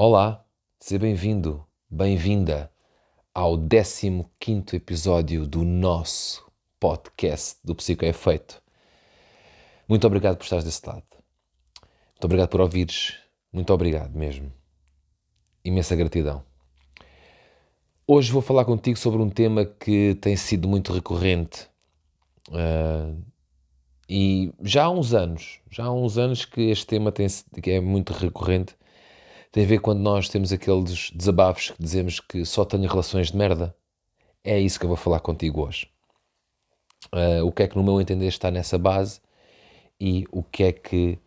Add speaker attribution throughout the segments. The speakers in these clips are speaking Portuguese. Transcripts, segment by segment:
Speaker 1: Olá, seja bem-vindo, bem-vinda ao 15 episódio do nosso podcast do Psico é Feito. Muito obrigado por estares desse lado. Muito obrigado por ouvires. Muito obrigado mesmo. Imensa gratidão. Hoje vou falar contigo sobre um tema que tem sido muito recorrente. Uh, e já há uns anos, já há uns anos que este tema tem, que é muito recorrente tem a ver quando nós temos aqueles desabafos que dizemos que só tenho relações de merda. É isso que eu vou falar contigo hoje. Uh, o que é que, no meu entender, está nessa base e o que é que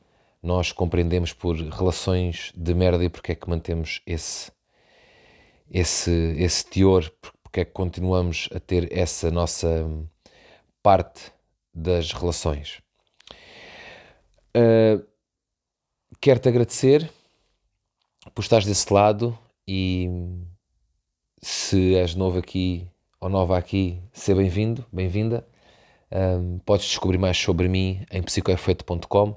Speaker 1: nós compreendemos por relações de merda e porque é que mantemos esse, esse, esse teor, porque é que continuamos a ter essa nossa parte das relações. Uh, Quero-te agradecer por estares desse lado e se és novo aqui ou nova aqui, seja bem-vindo, bem-vinda. Um, podes descobrir mais sobre mim em psicoefeito.com,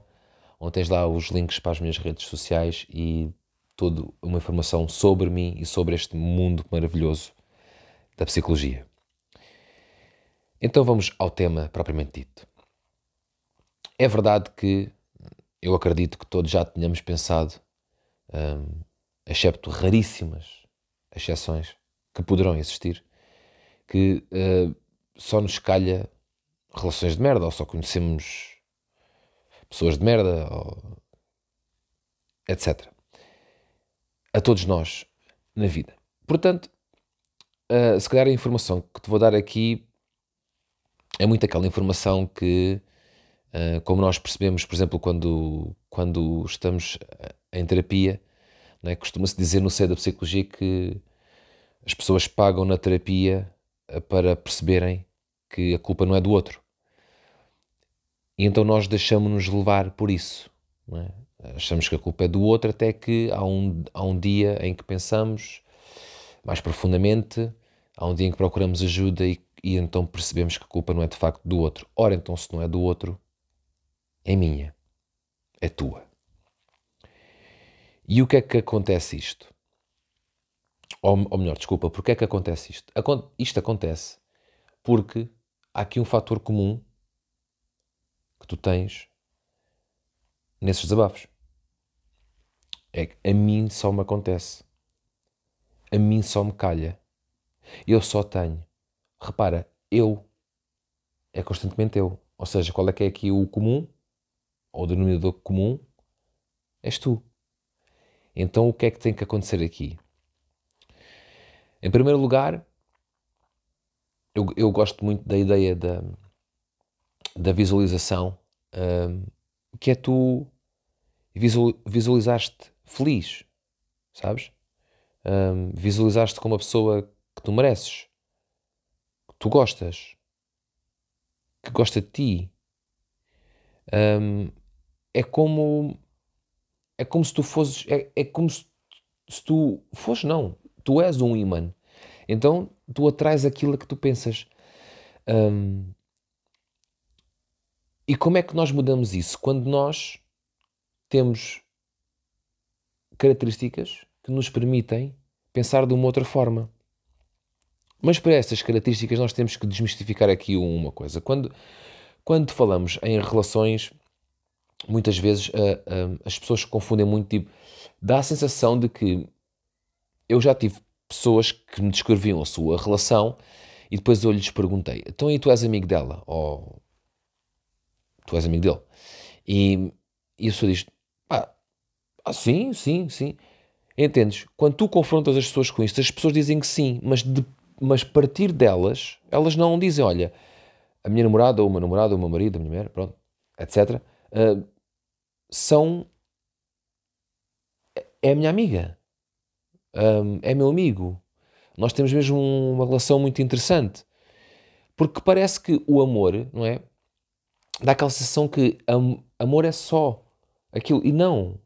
Speaker 1: onde tens lá os links para as minhas redes sociais e toda uma informação sobre mim e sobre este mundo maravilhoso da psicologia. Então vamos ao tema propriamente dito. É verdade que eu acredito que todos já tenhamos pensado um, excepto raríssimas exceções que poderão existir, que uh, só nos calha relações de merda, ou só conhecemos pessoas de merda, ou... etc. A todos nós na vida. Portanto, uh, se calhar a informação que te vou dar aqui é muito aquela informação que, uh, como nós percebemos, por exemplo, quando, quando estamos em terapia, é? costuma-se dizer no seio da psicologia que as pessoas pagam na terapia eh, para perceberem que a culpa não é do outro. E então nós deixamos-nos levar por isso. É? Achamos que a culpa é do outro, até que há um, há um dia em que pensamos mais profundamente, há um dia em que procuramos ajuda e, e então percebemos que a culpa não é de facto do outro. Ora, então, se não é do outro, é minha, é tua. E o que é que acontece isto? Ou, ou melhor, desculpa, porque é que acontece isto? Isto acontece porque há aqui um fator comum que tu tens nesses desabafos. É que a mim só me acontece. A mim só me calha. Eu só tenho. Repara, eu é constantemente eu. Ou seja, qual é que é aqui o comum? Ou o denominador comum? És tu. Então, o que é que tem que acontecer aqui? Em primeiro lugar, eu, eu gosto muito da ideia da, da visualização, um, que é tu visualizaste feliz, sabes? Um, visualizaste como a pessoa que tu mereces, que tu gostas, que gosta de ti. Um, é como é como se tu fosses. É, é como se, se tu. Fosses, não. Tu és um imã. Então tu atrás aquilo que tu pensas. Um, e como é que nós mudamos isso? Quando nós temos características que nos permitem pensar de uma outra forma. Mas para essas características nós temos que desmistificar aqui uma coisa. Quando, quando falamos em relações muitas vezes uh, uh, as pessoas confundem muito, tipo, dá a sensação de que eu já tive pessoas que me descreviam a sua relação e depois eu lhes perguntei, então e tu és amigo dela? Ou tu és amigo dele? E, e a pessoa diz, ah, ah, sim, sim, sim. Entendes? Quando tu confrontas as pessoas com isto, as pessoas dizem que sim, mas, de, mas partir delas, elas não dizem, olha, a minha namorada, ou o meu namorado, ou o meu marido, a minha mulher, pronto, etc. Uh, são. É a minha amiga. Um, é meu amigo. Nós temos mesmo uma relação muito interessante. Porque parece que o amor, não é? Dá aquela sensação que am amor é só aquilo. E não.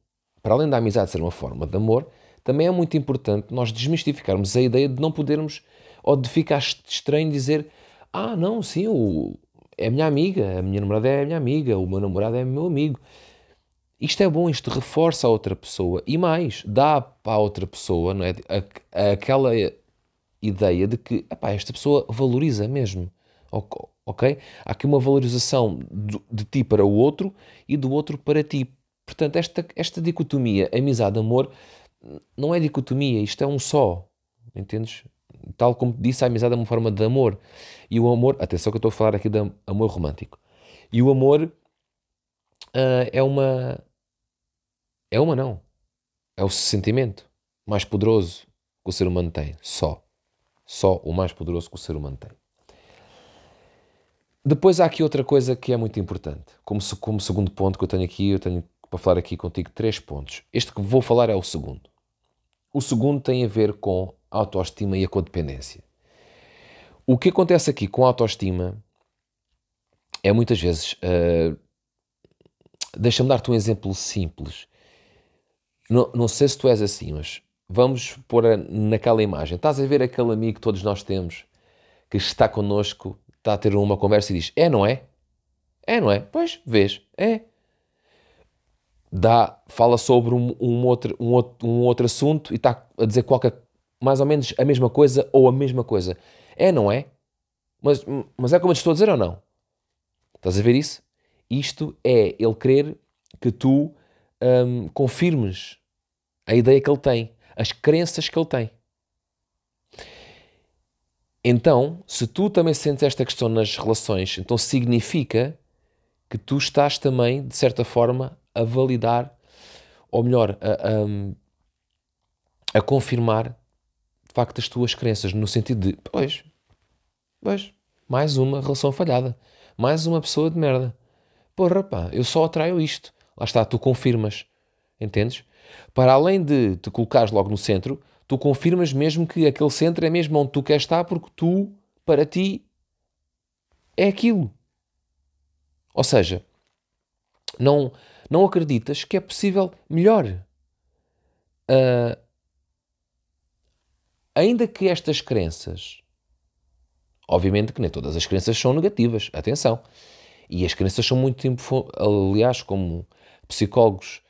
Speaker 1: Para além da amizade ser uma forma de amor, também é muito importante nós desmistificarmos a ideia de não podermos, ou de ficar estranho dizer: Ah, não, sim, o, é minha amiga, a minha namorada é minha amiga, o meu namorado é meu amigo. Isto é bom, isto reforça a outra pessoa e mais, dá a outra pessoa não é, aquela ideia de que epá, esta pessoa valoriza mesmo. Ok? Há aqui uma valorização de ti para o outro e do outro para ti. Portanto, esta, esta dicotomia amizade-amor não é dicotomia, isto é um só. Entendes? Tal como disse, a amizade é uma forma de amor. E o amor, atenção que eu estou a falar aqui de amor romântico. E o amor uh, é uma. É uma, não. É o sentimento mais poderoso que o ser humano tem. Só. Só o mais poderoso que o ser humano tem. Depois há aqui outra coisa que é muito importante. Como, como segundo ponto que eu tenho aqui, eu tenho para falar aqui contigo três pontos. Este que vou falar é o segundo. O segundo tem a ver com a autoestima e a codependência. O que acontece aqui com a autoestima é muitas vezes. Uh, Deixa-me dar-te um exemplo simples. Não, não sei se tu és assim, mas vamos pôr naquela imagem. Estás a ver aquele amigo que todos nós temos que está connosco, está a ter uma conversa e diz: É, não é? É, não é? Pois, vês, é dá, fala sobre um, um, outro, um, outro, um outro assunto e está a dizer qualquer, mais ou menos a mesma coisa ou a mesma coisa. É, não é? Mas, mas é como eu te estou a dizer ou não? Estás a ver isso? Isto é ele querer que tu hum, confirmes a ideia que ele tem, as crenças que ele tem. Então, se tu também sentes esta questão nas relações, então significa que tu estás também, de certa forma, a validar, ou melhor, a, a, a confirmar de facto as tuas crenças, no sentido de, pois, pois, mais uma relação falhada, mais uma pessoa de merda. Porra, pá, eu só atraio isto. Lá está, tu confirmas, entendes? Para além de te colocares logo no centro, tu confirmas mesmo que aquele centro é mesmo onde tu queres estar, porque tu, para ti, é aquilo. Ou seja, não, não acreditas que é possível melhor. Uh, ainda que estas crenças, obviamente que nem todas as crenças são negativas, atenção. E as crenças são muito aliás, como psicólogos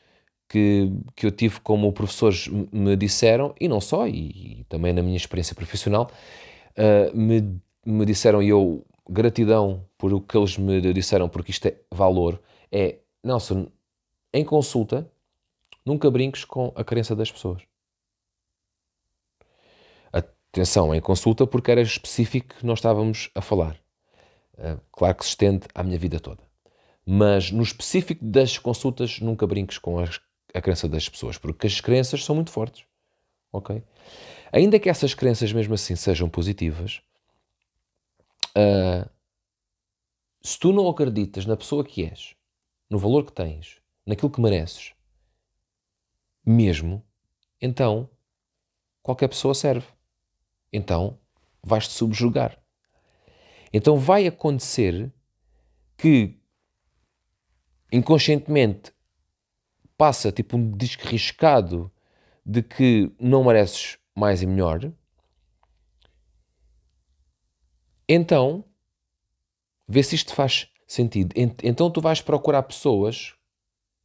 Speaker 1: que, que eu tive como professores me disseram, e não só, e, e também na minha experiência profissional, uh, me, me disseram, e eu, gratidão por o que eles me disseram, porque isto é valor, é, Nelson, em consulta, nunca brinques com a crença das pessoas. Atenção, em consulta, porque era específico que nós estávamos a falar. Uh, claro que se estende à minha vida toda. Mas no específico das consultas, nunca brinques com as, a crença das pessoas, porque as crenças são muito fortes. Ok? Ainda que essas crenças, mesmo assim, sejam positivas, uh, se tu não acreditas na pessoa que és, no valor que tens, naquilo que mereces, mesmo, então qualquer pessoa serve. Então vais-te subjugar. Então vai acontecer que inconscientemente passa tipo um disco riscado de que não mereces mais e melhor. Então, vê se isto faz sentido. Então tu vais procurar pessoas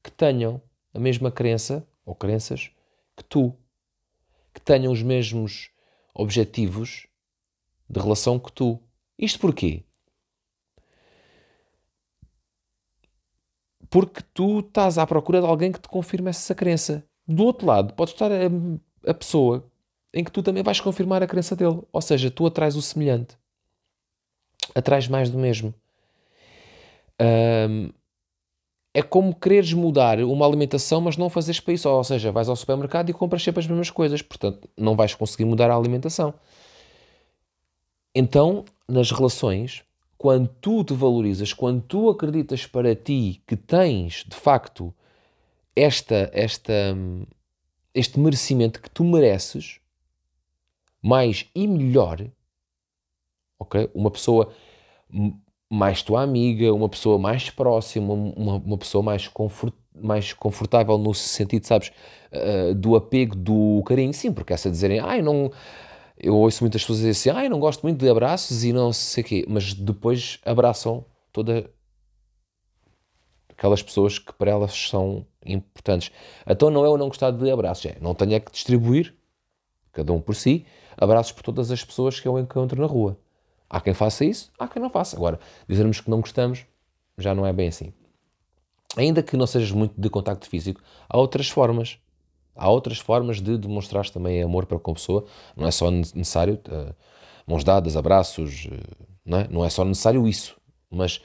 Speaker 1: que tenham a mesma crença ou crenças que tu, que tenham os mesmos objetivos de relação que tu. Isto porquê? Porque tu estás à procura de alguém que te confirme essa crença. Do outro lado, pode estar a, a pessoa em que tu também vais confirmar a crença dele. Ou seja, tu atrás o semelhante. Atrás mais do mesmo. Um, é como quereres mudar uma alimentação, mas não fazeres para isso. Ou seja, vais ao supermercado e compras sempre as mesmas coisas. Portanto, não vais conseguir mudar a alimentação. Então, nas relações, quando tu te valorizas, quando tu acreditas para ti que tens, de facto, esta, esta, este merecimento que tu mereces, mais e melhor, ok? Uma pessoa mais tua amiga, uma pessoa mais próxima, uma, uma pessoa mais, confort, mais confortável no sentido, sabes, uh, do apego, do carinho. Sim, porque essa dizerem, ai, não. Eu ouço muitas pessoas dizer assim, ai, não gosto muito de abraços e não sei o quê, mas depois abraçam toda aquelas pessoas que para elas são importantes. Então não é o não gostar de abraços, é não tenho é que distribuir, cada um por si, abraços por todas as pessoas que eu encontro na rua. Há quem faça isso, há quem não faça. Agora, dizermos que não gostamos já não é bem assim. Ainda que não sejas muito de contacto físico, há outras formas. Há outras formas de demonstrar também amor para com a pessoa. Não é só necessário uh, mãos dadas, abraços, uh, não, é? não é só necessário isso. Mas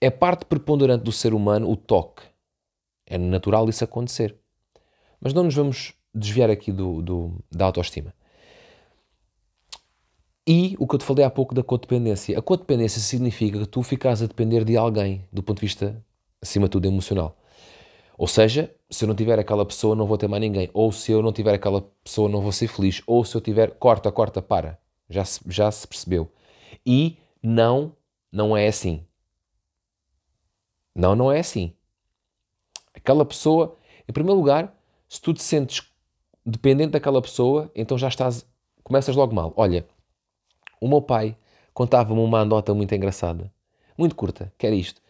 Speaker 1: é parte preponderante do ser humano o toque. É natural isso acontecer. Mas não nos vamos desviar aqui do, do da autoestima. E o que eu te falei há pouco da codependência. A codependência significa que tu ficas a depender de alguém do ponto de vista, acima de tudo, emocional. Ou seja, se eu não tiver aquela pessoa, não vou ter mais ninguém. Ou se eu não tiver aquela pessoa, não vou ser feliz. Ou se eu tiver, corta, corta, para. Já se, já se percebeu. E não, não é assim. Não, não é assim. Aquela pessoa, em primeiro lugar, se tu te sentes dependente daquela pessoa, então já estás, começas logo mal. Olha, o meu pai contava-me uma anedota muito engraçada, muito curta, que era isto.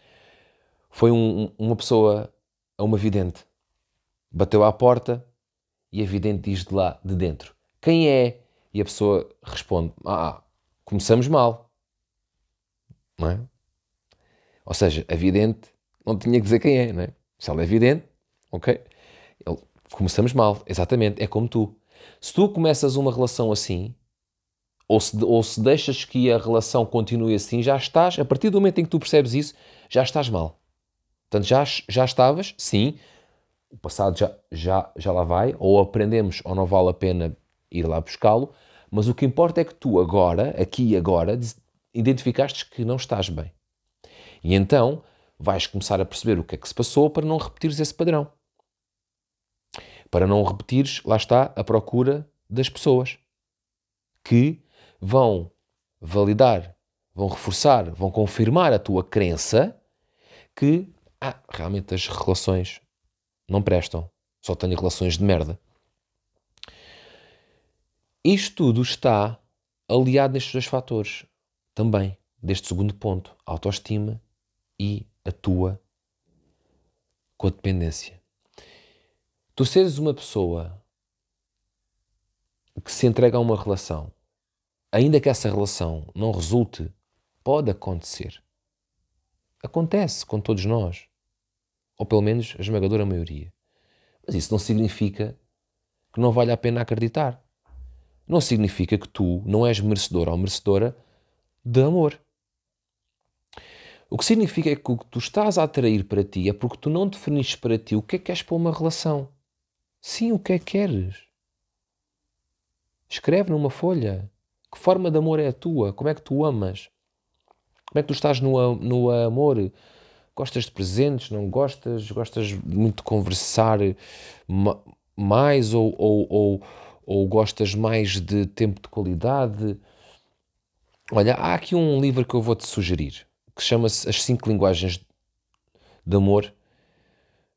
Speaker 1: Foi um, uma pessoa uma vidente. Bateu à porta e a vidente diz de lá, de dentro, quem é? E a pessoa responde, ah, começamos mal. Não é? Ou seja, a vidente não tinha que dizer quem é, não é? Se ela é vidente, ok? Ele, começamos mal, exatamente, é como tu. Se tu começas uma relação assim, ou se, ou se deixas que a relação continue assim, já estás, a partir do momento em que tu percebes isso, já estás mal. Portanto, já, já estavas, sim, o passado já, já, já lá vai, ou aprendemos ou não vale a pena ir lá buscá-lo, mas o que importa é que tu agora, aqui e agora, identificaste que não estás bem. E então vais começar a perceber o que é que se passou para não repetires esse padrão. Para não repetires, lá está, a procura das pessoas que vão validar, vão reforçar, vão confirmar a tua crença que ah, realmente as relações não prestam, só tenho relações de merda. Isto tudo está aliado nestes dois fatores também, deste segundo ponto, autoestima e a tua codependência. Tu seres uma pessoa que se entrega a uma relação ainda que essa relação não resulte, pode acontecer. Acontece com todos nós. Ou pelo menos a esmagadora maioria. Mas isso não significa que não vale a pena acreditar. Não significa que tu não és merecedor ou merecedora de amor. O que significa é que o que tu estás a atrair para ti é porque tu não definiste para ti o que é que queres para uma relação. Sim, o que é que queres. Escreve numa folha. Que forma de amor é a tua? Como é que tu amas? Como é que tu estás no, no amor? Gostas de presentes? Não gostas? Gostas muito de conversar mais ou, ou, ou, ou gostas mais de tempo de qualidade? Olha, há aqui um livro que eu vou-te sugerir, que chama-se As Cinco Linguagens de Amor,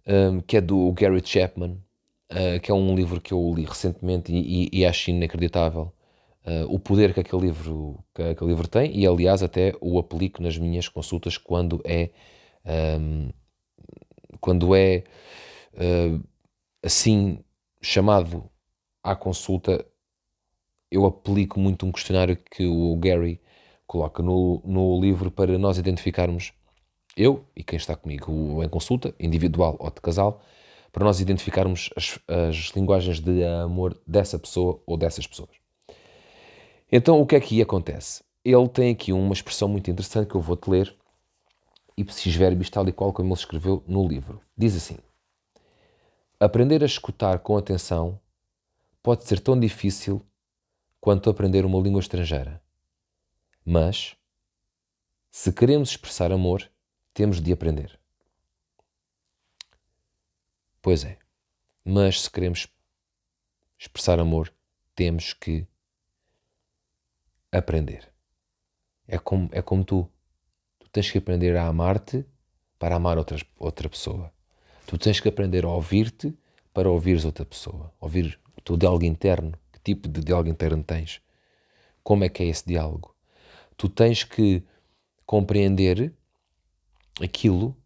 Speaker 1: um, que é do Gary Chapman, uh, que é um livro que eu li recentemente e, e, e acho inacreditável uh, o poder que aquele livro, que aquele livro tem e, aliás, até o aplico nas minhas consultas quando é, quando é uh, assim chamado à consulta, eu aplico muito um questionário que o Gary coloca no, no livro para nós identificarmos, eu e quem está comigo em consulta, individual ou de casal, para nós identificarmos as, as linguagens de amor dessa pessoa ou dessas pessoas. Então, o que é que acontece? Ele tem aqui uma expressão muito interessante que eu vou-te ler, ipsis verbis, tal e qual como ele escreveu no livro. Diz assim: Aprender a escutar com atenção pode ser tão difícil quanto aprender uma língua estrangeira. Mas, se queremos expressar amor, temos de aprender. Pois é, mas se queremos expressar amor, temos que aprender. É como, é como tu. Tu tens que aprender a amar-te para amar outras, outra pessoa. Tu tens que aprender a ouvir-te para ouvires outra pessoa. Ouvir o teu diálogo interno. Que tipo de diálogo interno tens? Como é que é esse diálogo? Tu tens que compreender aquilo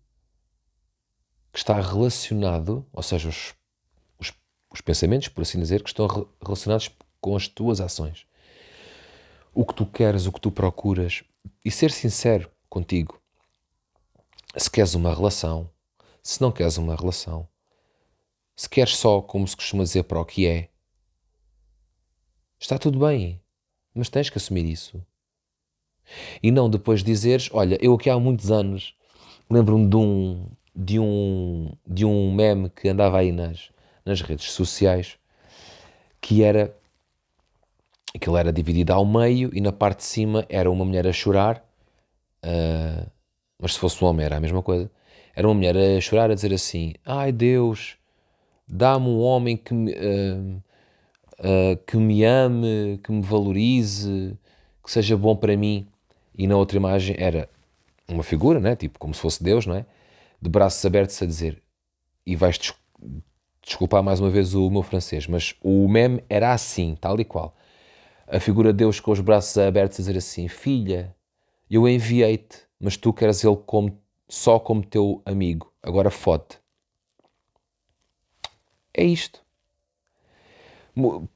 Speaker 1: que está relacionado, ou seja, os, os, os pensamentos, por assim dizer, que estão relacionados com as tuas ações. O que tu queres, o que tu procuras, e ser sincero contigo. Se queres uma relação, se não queres uma relação, se queres só, como se costuma dizer, para o que é, está tudo bem, mas tens que assumir isso. E não depois dizeres, olha, eu aqui há muitos anos lembro-me de um, de, um, de um meme que andava aí nas, nas redes sociais que era aquilo era dividido ao meio e na parte de cima era uma mulher a chorar, uh, mas se fosse um homem era a mesma coisa. Era uma mulher a chorar, a dizer assim: Ai Deus, dá-me um homem que me, uh, uh, que me ame, que me valorize, que seja bom para mim. E na outra imagem era uma figura, né? tipo como se fosse Deus, não é? de braços abertos a dizer, e vais des desculpar mais uma vez o meu francês, mas o meme era assim, tal e qual. A figura de Deus com os braços abertos a dizer assim: Filha, eu enviei-te, mas tu queres ele como, só como teu amigo, agora fode. É isto.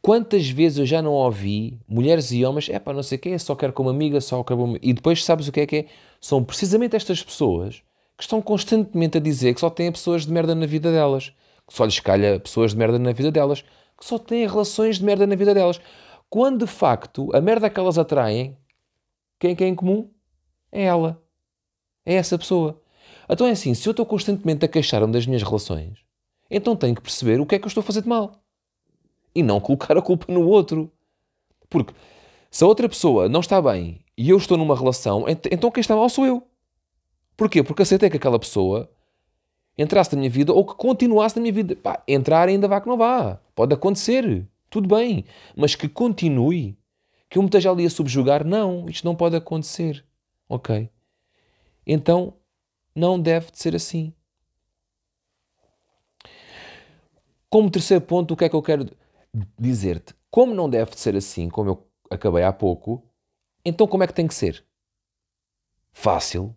Speaker 1: Quantas vezes eu já não ouvi mulheres e homens, é pá, não sei quê, só quero como amiga, só quero como... E depois sabes o que é que é? São precisamente estas pessoas que estão constantemente a dizer que só têm pessoas de merda na vida delas, que só lhes calha pessoas de merda na vida delas, que só têm relações de merda na vida delas. Quando de facto a merda que elas atraem, quem é, é em comum? É ela. É essa pessoa. Então é assim, se eu estou constantemente a queixar-me das minhas relações, então tenho que perceber o que é que eu estou a fazer de mal e não colocar a culpa no outro. Porque se a outra pessoa não está bem e eu estou numa relação, então quem está mal sou eu. Porquê? Porque aceitei que aquela pessoa entrasse na minha vida ou que continuasse na minha vida. Pá, entrar ainda vá que não vá. Pode acontecer. Tudo bem. Mas que continue. Que eu me esteja ali a subjugar. Não, isto não pode acontecer. Ok? Então, não deve de ser assim. Como terceiro ponto, o que é que eu quero dizer-te, como não deve ser assim, como eu acabei há pouco, então como é que tem que ser? Fácil.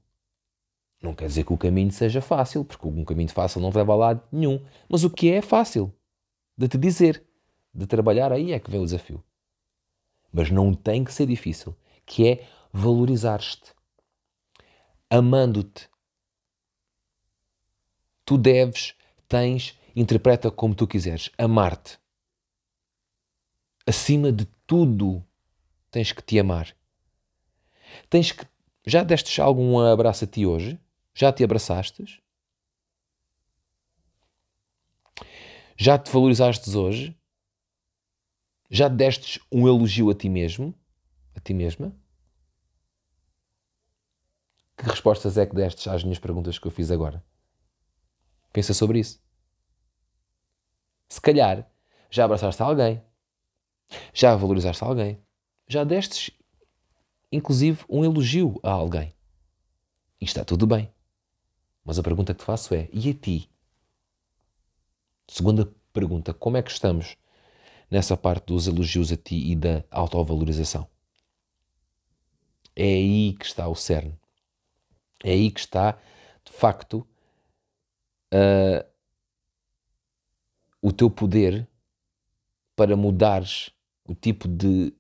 Speaker 1: Não quer dizer que o caminho seja fácil, porque um caminho fácil não leva a lado nenhum. Mas o que é fácil de te dizer, de trabalhar, aí é que vem o desafio. Mas não tem que ser difícil, que é valorizar-te, amando-te. Tu deves, tens, interpreta como tu quiseres, amar-te acima de tudo, tens que te amar. Tens que. Já destes algum abraço a ti hoje? Já te abraçastes? Já te valorizaste hoje? Já destes um elogio a ti mesmo? A ti mesma? Que respostas é que destes às minhas perguntas que eu fiz agora? Pensa sobre isso. Se calhar já abraçaste alguém, já valorizaste alguém. Já destes, inclusive, um elogio a alguém. E está tudo bem. Mas a pergunta que te faço é: e a ti? Segunda pergunta: como é que estamos nessa parte dos elogios a ti e da autovalorização? É aí que está o cerne. É aí que está, de facto, uh, o teu poder para mudares o tipo de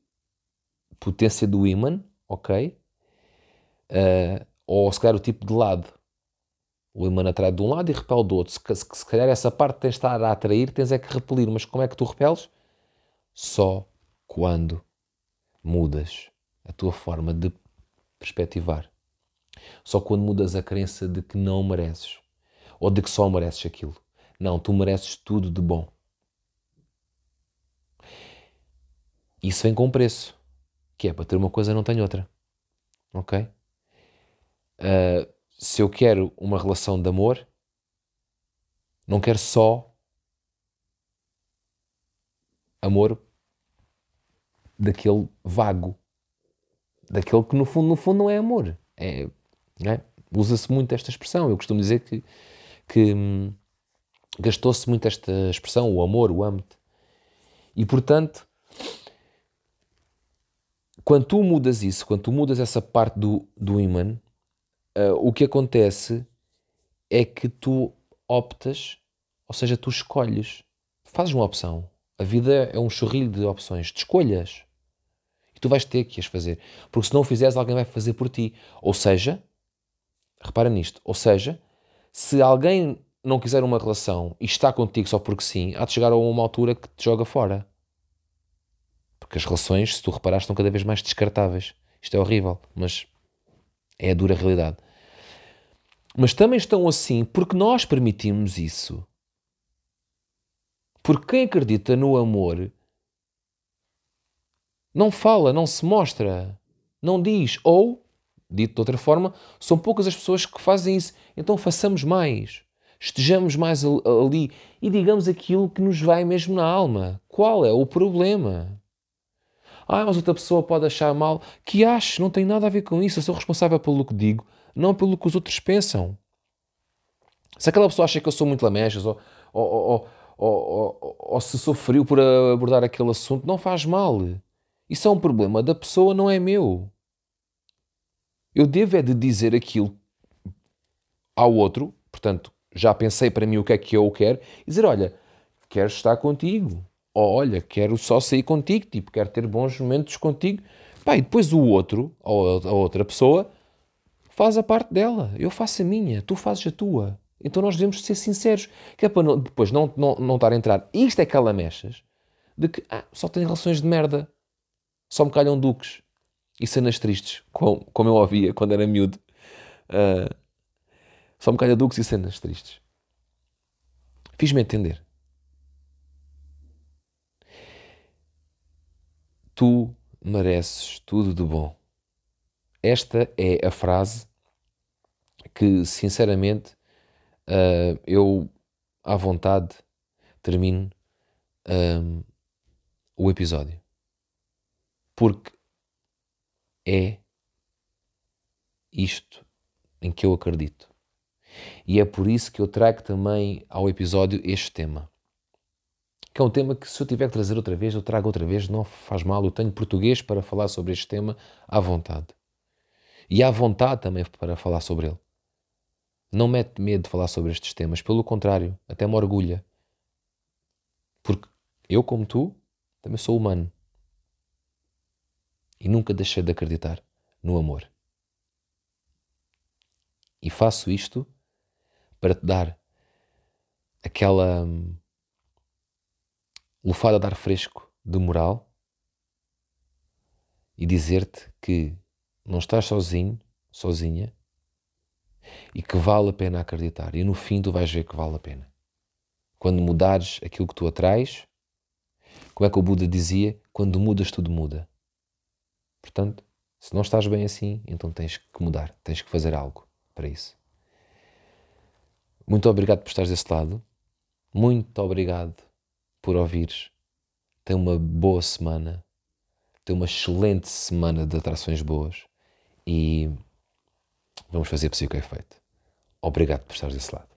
Speaker 1: potência do ímã, ok? Uh, ou se calhar o tipo de lado. O ímã atrai de um lado e repele do outro. Se, se, se calhar essa parte tens de estar a atrair, tens é que repelir. Mas como é que tu repeles? Só quando mudas a tua forma de perspectivar. Só quando mudas a crença de que não mereces. Ou de que só mereces aquilo. Não, tu mereces tudo de bom. Isso vem com um preço, que é para ter uma coisa não tenho outra. Ok? Uh, se eu quero uma relação de amor, não quero só amor daquele vago, daquele que no fundo, no fundo não é amor. É, é? Usa-se muito esta expressão. Eu costumo dizer que, que hum, gastou-se muito esta expressão, o amor, o amo-te. E portanto, quando tu mudas isso, quando tu mudas essa parte do, do imã, uh, o que acontece é que tu optas, ou seja, tu escolhes, fazes uma opção. A vida é um chorrilho de opções, de escolhas. E tu vais ter que as fazer. Porque se não o fizeres, alguém vai fazer por ti. Ou seja, repara nisto, ou seja, se alguém não quiser uma relação e está contigo só porque sim, há de chegar a uma altura que te joga fora. Porque as relações, se tu reparares, estão cada vez mais descartáveis. Isto é horrível, mas é a dura realidade. Mas também estão assim porque nós permitimos isso. Porque quem acredita no amor não fala, não se mostra, não diz. Ou, dito de outra forma, são poucas as pessoas que fazem isso. Então façamos mais. Estejamos mais ali e digamos aquilo que nos vai mesmo na alma. Qual é o problema? Ah, mas outra pessoa pode achar mal. Que ache, não tem nada a ver com isso. Eu sou responsável pelo que digo, não pelo que os outros pensam. Se aquela pessoa acha que eu sou muito lamechas ou, ou, ou, ou, se sou frio por abordar aquele assunto, não faz mal. Isso é um problema da pessoa, não é meu. Eu devo é de dizer aquilo ao outro, portanto, já pensei para mim o que é que eu quero, e dizer, olha, quero estar contigo. Ou, olha, quero só sair contigo, tipo, quero ter bons momentos contigo. Pá, e depois o outro, ou a outra pessoa, faz a parte dela. Eu faço a minha, tu fazes a tua. Então nós devemos ser sinceros, que é para não, depois não, não, não estar a entrar. Isto é calamechas de que ah, só tem relações de merda, só me calham duques e cenas tristes, como, como eu ouvia quando era miúdo. Uh, só me calha duques e cenas tristes. Fiz-me entender. Tu mereces tudo de bom. Esta é a frase que, sinceramente, uh, eu, à vontade, termino um, o episódio. Porque é isto em que eu acredito. E é por isso que eu trago também ao episódio este tema. Que é um tema que, se eu tiver que trazer outra vez, eu trago outra vez, não faz mal. Eu tenho português para falar sobre este tema à vontade. E à vontade também para falar sobre ele. Não mete medo de falar sobre estes temas, pelo contrário, até me orgulha. Porque eu, como tu, também sou humano. E nunca deixei de acreditar no amor. E faço isto para te dar aquela hum, lufada de ar fresco de moral e dizer-te que não estás sozinho, sozinha, e que vale a pena acreditar. E no fim tu vais ver que vale a pena. Quando mudares aquilo que tu atrás, como é que o Buda dizia? Quando mudas, tudo muda. Portanto, se não estás bem assim, então tens que mudar, tens que fazer algo para isso. Muito obrigado por estares desse lado. Muito obrigado por ouvires. Tenha uma boa semana. Tenha uma excelente semana de atrações boas. E vamos fazer possível que é feito. Obrigado por estares desse lado.